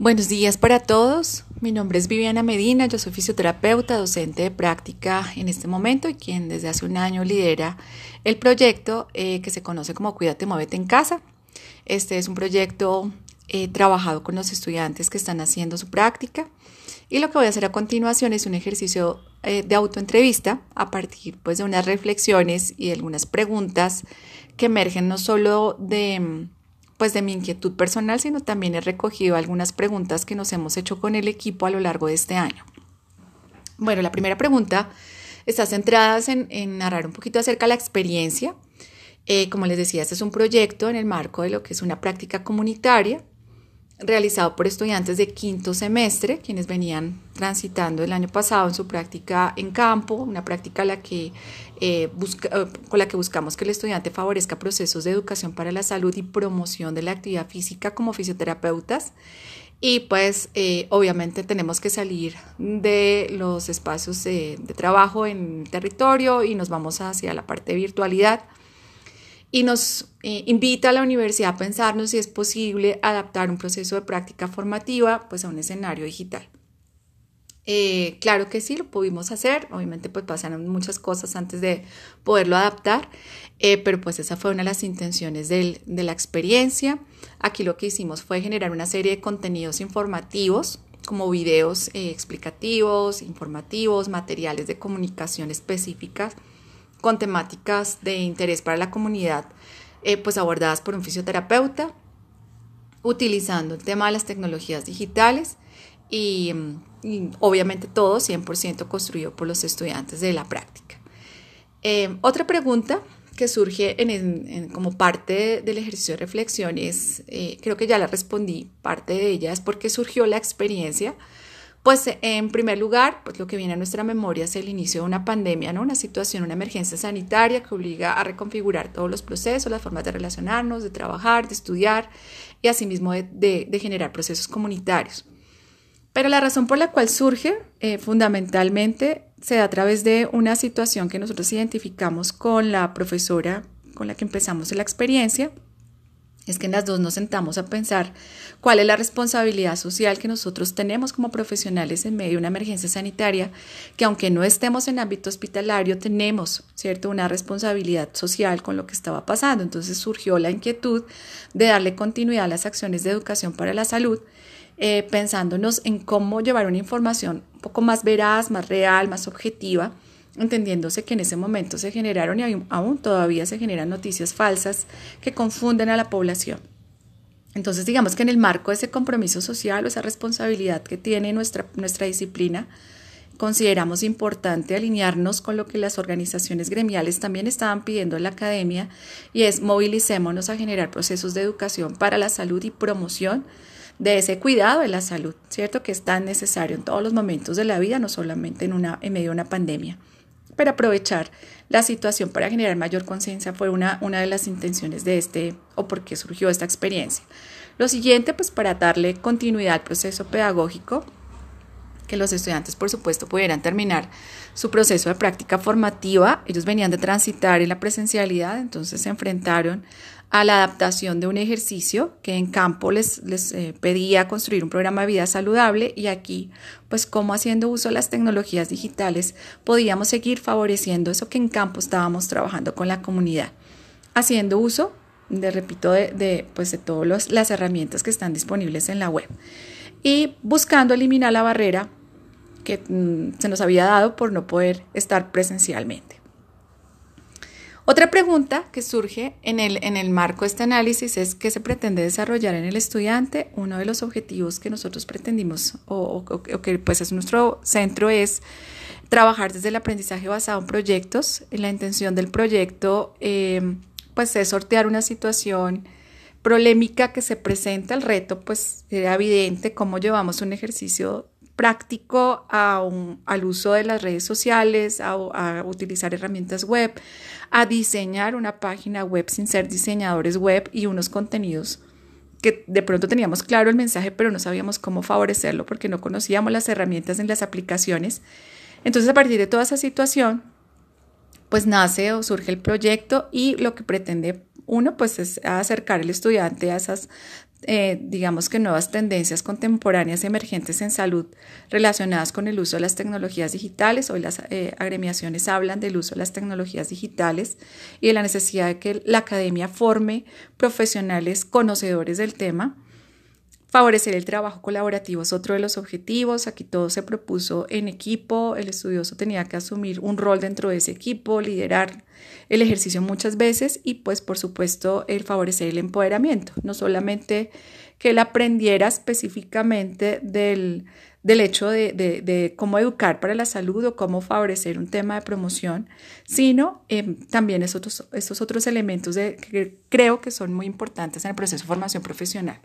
Buenos días para todos. Mi nombre es Viviana Medina, yo soy fisioterapeuta, docente de práctica en este momento y quien desde hace un año lidera el proyecto eh, que se conoce como Cuídate, Muévete en Casa. Este es un proyecto eh, trabajado con los estudiantes que están haciendo su práctica y lo que voy a hacer a continuación es un ejercicio eh, de autoentrevista a partir pues, de unas reflexiones y algunas preguntas que emergen no solo de pues de mi inquietud personal, sino también he recogido algunas preguntas que nos hemos hecho con el equipo a lo largo de este año. Bueno, la primera pregunta está centrada en, narrar un poquito acerca de la experiencia. Eh, como les decía, este es un proyecto en el marco de lo que es una práctica comunitaria realizado por estudiantes de quinto semestre, quienes venían transitando el año pasado en su práctica en campo, una práctica la que, eh, eh, con la que buscamos que el estudiante favorezca procesos de educación para la salud y promoción de la actividad física como fisioterapeutas. Y pues eh, obviamente tenemos que salir de los espacios de, de trabajo en territorio y nos vamos hacia la parte de virtualidad y nos eh, invita a la universidad a pensarnos si es posible adaptar un proceso de práctica formativa pues, a un escenario digital. Eh, claro que sí, lo pudimos hacer, obviamente pues pasaron muchas cosas antes de poderlo adaptar, eh, pero pues esa fue una de las intenciones de la experiencia. Aquí lo que hicimos fue generar una serie de contenidos informativos como videos explicativos, informativos, materiales de comunicación específicas con temáticas de interés para la comunidad, eh, pues abordadas por un fisioterapeuta, utilizando el tema de las tecnologías digitales y, obviamente todo 100% construido por los estudiantes de la práctica. Eh, otra pregunta que surge en, como parte del ejercicio de reflexión es, eh, creo que ya la respondí, parte de ella es porque surgió la experiencia pues en primer lugar, pues lo que viene a nuestra memoria es el inicio de una pandemia, ¿no? Una situación, una emergencia sanitaria que obliga a reconfigurar todos los procesos, las formas de relacionarnos, de trabajar, de estudiar y asimismo de, generar procesos comunitarios. Pero la razón por la cual surge eh, fundamentalmente se da a través de una situación que nosotros identificamos con la profesora con la que empezamos la experiencia, es que en las dos nos sentamos a pensar cuál es la responsabilidad social que nosotros tenemos como profesionales en medio de una emergencia sanitaria, que aunque no estemos en ámbito hospitalario, tenemos, ¿cierto?, una responsabilidad social con lo que estaba pasando. Entonces surgió la inquietud de darle continuidad a las acciones de educación para la salud, eh, pensándonos en cómo llevar una información un poco más veraz, más real, más objetiva, entendiéndose que en ese momento se generaron y aún todavía se generan noticias falsas que confunden a la población. Entonces, digamos que en el marco de ese compromiso social o esa responsabilidad que tiene nuestra, nuestra disciplina, consideramos importante alinearnos con lo que las organizaciones gremiales también estaban pidiendo en la academia y es movilicémonos a generar procesos de educación para la salud y promoción de ese cuidado de la salud, ¿cierto? Que es tan necesario en todos los momentos de la vida, no solamente en, una, en medio de una pandemia pero aprovechar la situación para generar mayor conciencia fue una, una de las intenciones de este o por qué surgió esta experiencia. Lo siguiente, pues para darle continuidad al proceso pedagógico, que los estudiantes, por supuesto, pudieran terminar su proceso de práctica formativa. Ellos venían de transitar en la presencialidad, entonces se enfrentaron a la adaptación de un ejercicio que en campo les, les eh, pedía construir un programa de vida saludable y aquí, pues como haciendo uso de las tecnologías digitales, podíamos seguir favoreciendo eso que en campo estábamos trabajando con la comunidad, haciendo uso, de repito, de, de pues de todas las herramientas que están disponibles en la web y buscando eliminar la barrera que mm, se nos había dado por no poder estar presencialmente. Otra pregunta que surge en el, en el marco de este análisis es qué se pretende desarrollar en el estudiante. Uno de los objetivos que nosotros pretendimos o, que pues es nuestro centro es trabajar desde el aprendizaje basado en proyectos. La intención del proyecto em, pues es sortear una situación polémica que se presenta. El reto pues era evidente cómo llevamos un ejercicio práctico al uso de las redes sociales, a, utilizar herramientas web, a diseñar una página web sin ser diseñadores web y unos contenidos que de pronto teníamos claro el mensaje, pero no sabíamos cómo favorecerlo porque no conocíamos las herramientas en las aplicaciones. Entonces, a partir de toda esa situación, pues nace o surge el proyecto y lo que pretende uno, pues es acercar al estudiante a esas eh, digamos que nuevas tendencias contemporáneas emergentes en salud relacionadas con el uso de las tecnologías digitales. Hoy las eh, agremiaciones hablan del uso de las tecnologías digitales y de la necesidad de que la academia forme profesionales conocedores del tema. Favorecer el trabajo colaborativo es otro de los objetivos. Aquí todo se propuso en equipo. El estudioso tenía que asumir un rol dentro de ese equipo, liderar el ejercicio muchas veces y pues por supuesto el favorecer el empoderamiento, no solamente que él aprendiera específicamente del, hecho de, cómo educar para la salud o cómo favorecer un tema de promoción, sino em, también esos otros, otros elementos de, que creo que son muy importantes en el proceso de formación profesional.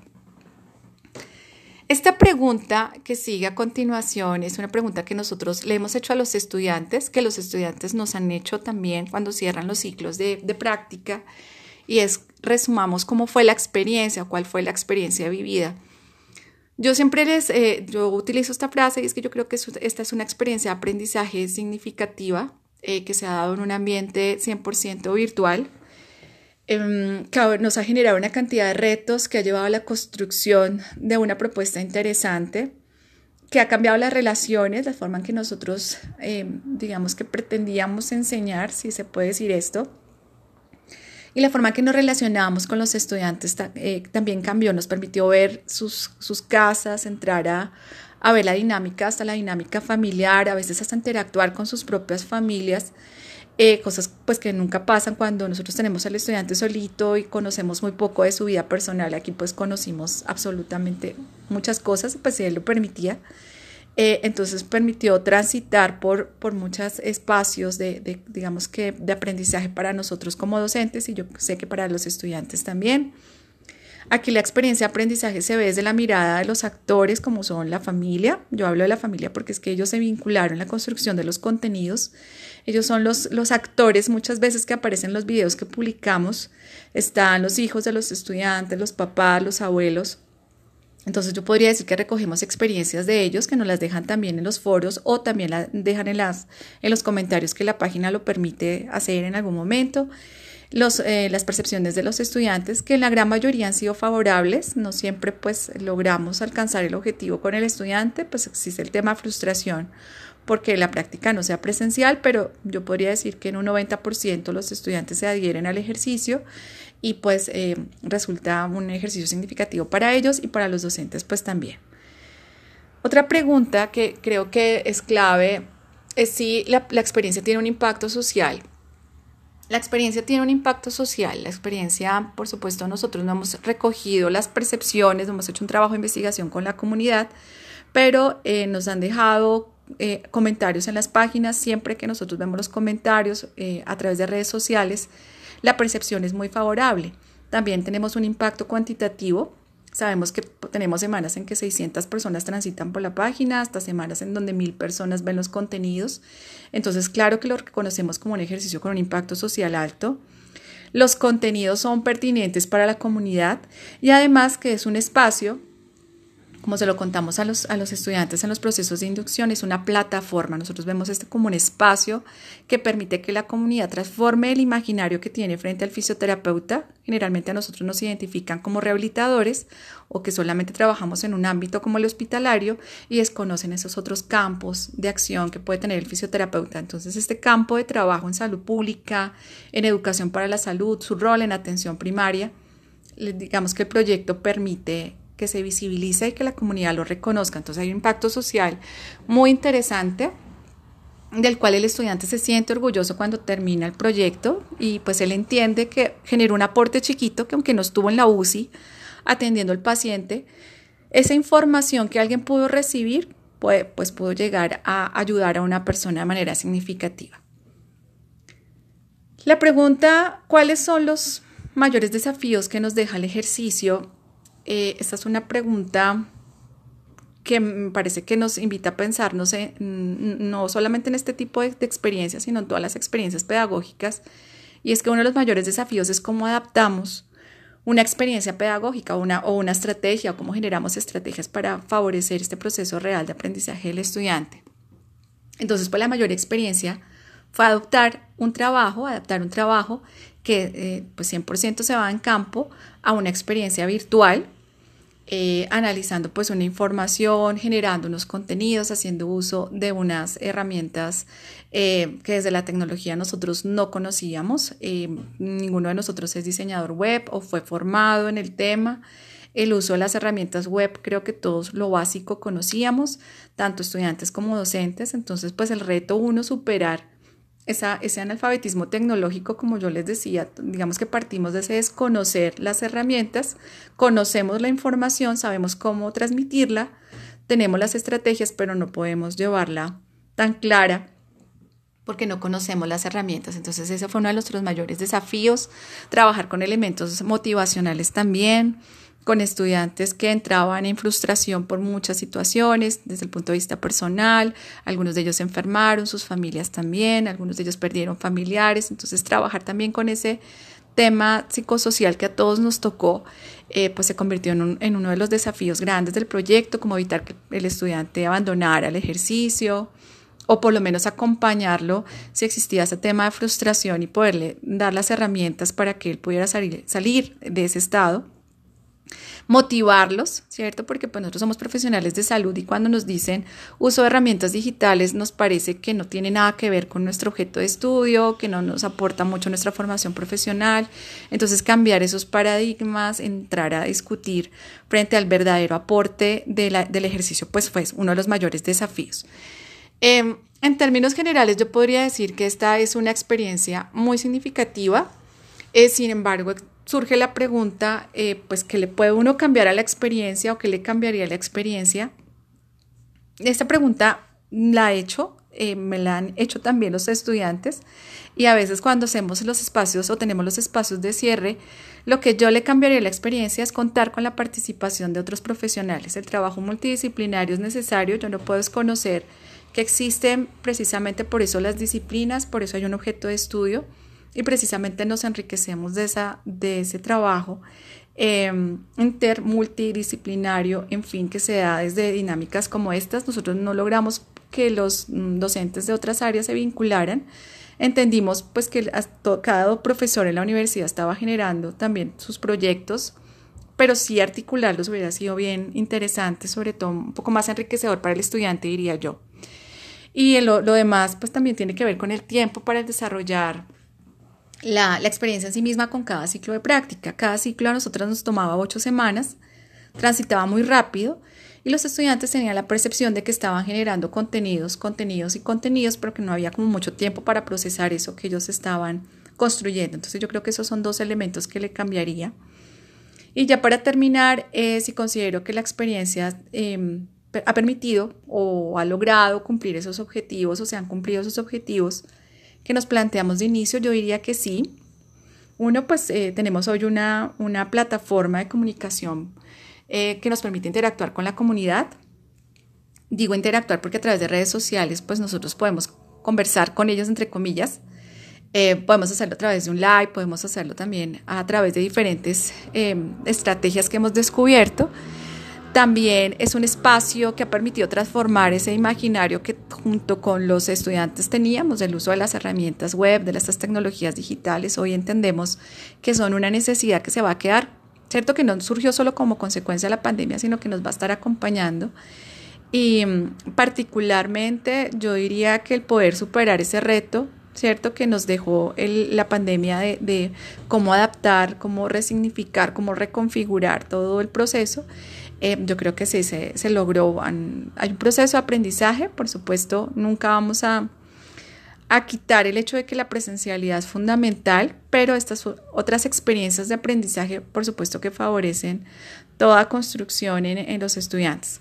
Esta pregunta que sigue a continuación es una pregunta que nosotros le hemos hecho a los estudiantes, que los estudiantes nos han hecho también cuando cierran los ciclos de, práctica, y es resumamos cómo fue la experiencia, cuál fue la experiencia vivida. Yo siempre les, eh, yo utilizo esta frase y es que yo creo que esta es una experiencia de aprendizaje significativa eh, que se ha dado en un ambiente 100% virtual Em, nos ha generado una cantidad de retos que ha llevado a la construcción de una propuesta interesante que ha cambiado las relaciones, la forma en que nosotros, em, digamos que pretendíamos enseñar, si se puede decir esto, y la forma en que nos relacionábamos con los estudiantes eh, también cambió, nos permitió ver sus, sus casas, entrar a, a ver la dinámica, hasta la dinámica familiar, a veces hasta interactuar con sus propias familias eh, cosas pues que nunca pasan cuando nosotros tenemos al estudiante solito y conocemos muy poco de su vida personal. Aquí pues conocimos absolutamente muchas cosas, pues él lo permitía. Eh, entonces permitió transitar por, por muchos espacios de, de, digamos que, de aprendizaje para nosotros como docentes y yo sé que para los estudiantes también. Aquí la experiencia de aprendizaje se ve desde la mirada de los actores, como son la familia. Yo hablo de la familia porque es que ellos se vincularon en la construcción de los contenidos. Ellos son los, actores muchas veces que aparecen en los videos que publicamos. Están los hijos de los estudiantes, los papás, los abuelos. Entonces yo podría decir que recogemos experiencias de ellos que nos las dejan también en los foros o también las dejan en, las, en los comentarios que la página lo permite hacer en algún momento eh, las percepciones de los estudiantes, que en la gran mayoría han sido favorables, no siempre pues logramos alcanzar el objetivo con el estudiante, pues existe el tema frustración porque la práctica no sea presencial, pero yo podría decir que en un 90% los estudiantes se adhieren al ejercicio y pues eh, resulta un ejercicio significativo para ellos y para los docentes pues también. Otra pregunta que creo que es clave es si la experiencia tiene un impacto social la experiencia tiene un impacto social. La experiencia, por supuesto, nosotros no hemos recogido las percepciones, no hemos hecho un trabajo de investigación con la comunidad, pero eh, nos han dejado eh, comentarios en las páginas. Siempre que nosotros vemos los comentarios eh, a través de redes sociales, la percepción es muy favorable. También tenemos un impacto cuantitativo Sabemos que tenemos semanas en que 600 personas transitan por la página, hasta semanas en donde mil personas ven los contenidos. Entonces, claro que lo reconocemos como un ejercicio con un impacto social alto. Los contenidos son pertinentes para la comunidad y además que es un espacio como se lo contamos a los, a los estudiantes en los procesos de inducción, es una plataforma. Nosotros vemos este como un espacio que permite que la comunidad transforme el imaginario que tiene frente al fisioterapeuta. Generalmente a nosotros nos identifican como rehabilitadores o que solamente trabajamos en un ámbito como el hospitalario y desconocen esos otros campos de acción que puede tener el fisioterapeuta. Entonces, este campo de trabajo en salud pública, en educación para la salud, su rol en atención primaria, digamos que el proyecto permite que se visibilice y que la comunidad lo reconozca. Entonces hay un impacto social muy interesante del cual el estudiante se siente orgulloso cuando termina el proyecto y pues él entiende que generó un aporte chiquito que aunque no estuvo en la UCI atendiendo al paciente, esa información que alguien pudo recibir pues, pues pudo llegar a ayudar a una persona de manera significativa. La pregunta, ¿cuáles son los mayores desafíos que nos deja el ejercicio eh, esta es una pregunta que me parece que nos invita a pensar, no, solamente en este tipo de, experiencias, sino en todas las experiencias pedagógicas. Y es que uno de los mayores desafíos es cómo adaptamos una experiencia pedagógica una, o una estrategia o cómo generamos estrategias para favorecer este proceso real de aprendizaje del estudiante. Entonces, pues la mayor experiencia fue adoptar un trabajo, adaptar un trabajo que eh, pues 100% se va en campo a una experiencia virtual eh, analizando pues una información, generando unos contenidos, haciendo uso de unas herramientas eh, que desde la tecnología nosotros no conocíamos. Eh, ninguno de nosotros es diseñador web o fue formado en el tema. El uso de las herramientas web, creo que todos lo básico conocíamos, tanto estudiantes como docentes. Entonces, pues el reto uno, superar ese analfabetismo tecnológico, como yo les decía, digamos que partimos de ese desconocer las herramientas, conocemos la información, sabemos cómo transmitirla, tenemos las estrategias, pero no podemos llevarla tan clara porque no conocemos las herramientas. Entonces ese fue uno de nuestros mayores desafíos, trabajar con elementos motivacionales también, con estudiantes que entraban en frustración por muchas situaciones desde el punto de vista personal, algunos de ellos se enfermaron, sus familias también, algunos de ellos perdieron familiares, entonces trabajar también con ese tema psicosocial que a todos nos tocó, eh, pues se convirtió en, en, uno de los desafíos grandes del proyecto, como evitar que el estudiante abandonara el ejercicio o por lo menos acompañarlo si existía ese tema de frustración y poderle dar las herramientas para que él pudiera salir, salir de ese estado motivarlos, ¿cierto? Porque pues nosotros somos profesionales de salud y cuando nos dicen uso de herramientas digitales nos parece que no tiene nada que ver con nuestro objeto de estudio, que no nos aporta mucho nuestra formación profesional. Entonces cambiar esos paradigmas, entrar a discutir frente al verdadero aporte del ejercicio, pues fue uno de los mayores desafíos. Em, en términos generales, yo podría decir que esta es una experiencia muy significativa. Eh, sin embargo, surge la pregunta, eh, pues, ¿qué le puede uno cambiar a la experiencia o qué le cambiaría la experiencia? Esta pregunta la he hecho, eh, me la han hecho también los estudiantes y a veces cuando hacemos los espacios o tenemos los espacios de cierre, lo que yo le cambiaría a la experiencia es contar con la participación de otros profesionales. El trabajo multidisciplinario es necesario, yo no puedo desconocer que existen precisamente por eso las disciplinas, por eso hay un objeto de estudio y precisamente nos enriquecemos de, esa, de ese trabajo eh, inter multidisciplinario, en fin, que se da desde dinámicas como estas. Nosotros no logramos que los mm, docentes de otras áreas se vincularan. Entendimos pues que cada profesor en la universidad estaba generando también sus proyectos, pero sí articularlos hubiera sido bien interesante, sobre todo un poco más enriquecedor para el estudiante, diría yo. Y lo, lo demás pues también tiene que ver con el tiempo para desarrollar la, experiencia en sí misma con cada ciclo de práctica. Cada ciclo a nosotros nos tomaba ocho semanas, transitaba muy rápido y los estudiantes tenían la percepción de que estaban generando contenidos, contenidos y contenidos, pero que no había como mucho tiempo para procesar eso que ellos estaban construyendo. Entonces yo creo que esos son dos elementos que le cambiaría. Y ya para terminar, eh, si considero que la experiencia em, ha permitido o ha logrado cumplir esos objetivos o se han cumplido esos objetivos, que nos planteamos de inicio, yo diría que sí. Uno, pues eh, tenemos hoy una, una, plataforma de comunicación eh, que nos permite interactuar con la comunidad. Digo interactuar porque a través de redes sociales, pues nosotros podemos conversar con ellos, entre comillas. Eh, podemos hacerlo a través de un live, podemos hacerlo también a través de diferentes estrategias que hemos descubierto. También es un espacio que ha permitido transformar ese imaginario que junto con los estudiantes teníamos del uso de las herramientas web, de estas tecnologías digitales. Hoy entendemos que son una necesidad que se va a quedar. Cierto que no surgió solo como consecuencia de la pandemia, sino que nos va a estar acompañando. Y mm, particularmente yo diría que el poder superar ese reto ¿cierto? Que nos dejó la pandemia de, de, cómo adaptar, cómo resignificar, cómo reconfigurar todo el proceso eh, yo creo que sí, se, se logró. Hay un proceso de aprendizaje, por supuesto, nunca vamos a, a quitar el hecho de que la presencialidad es fundamental, pero estas otras experiencias de aprendizaje, por supuesto que favorecen toda construcción en, en, los estudiantes.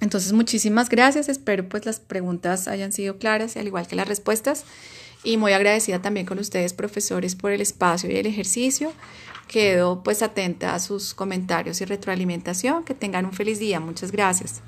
Entonces, muchísimas gracias. Espero pues las preguntas hayan sido claras, al igual que las respuestas. Y muy agradecida también con ustedes, profesores, por el espacio y el ejercicio. Quedo pues atenta a sus comentarios y retroalimentación. Que tengan un feliz día. Muchas gracias.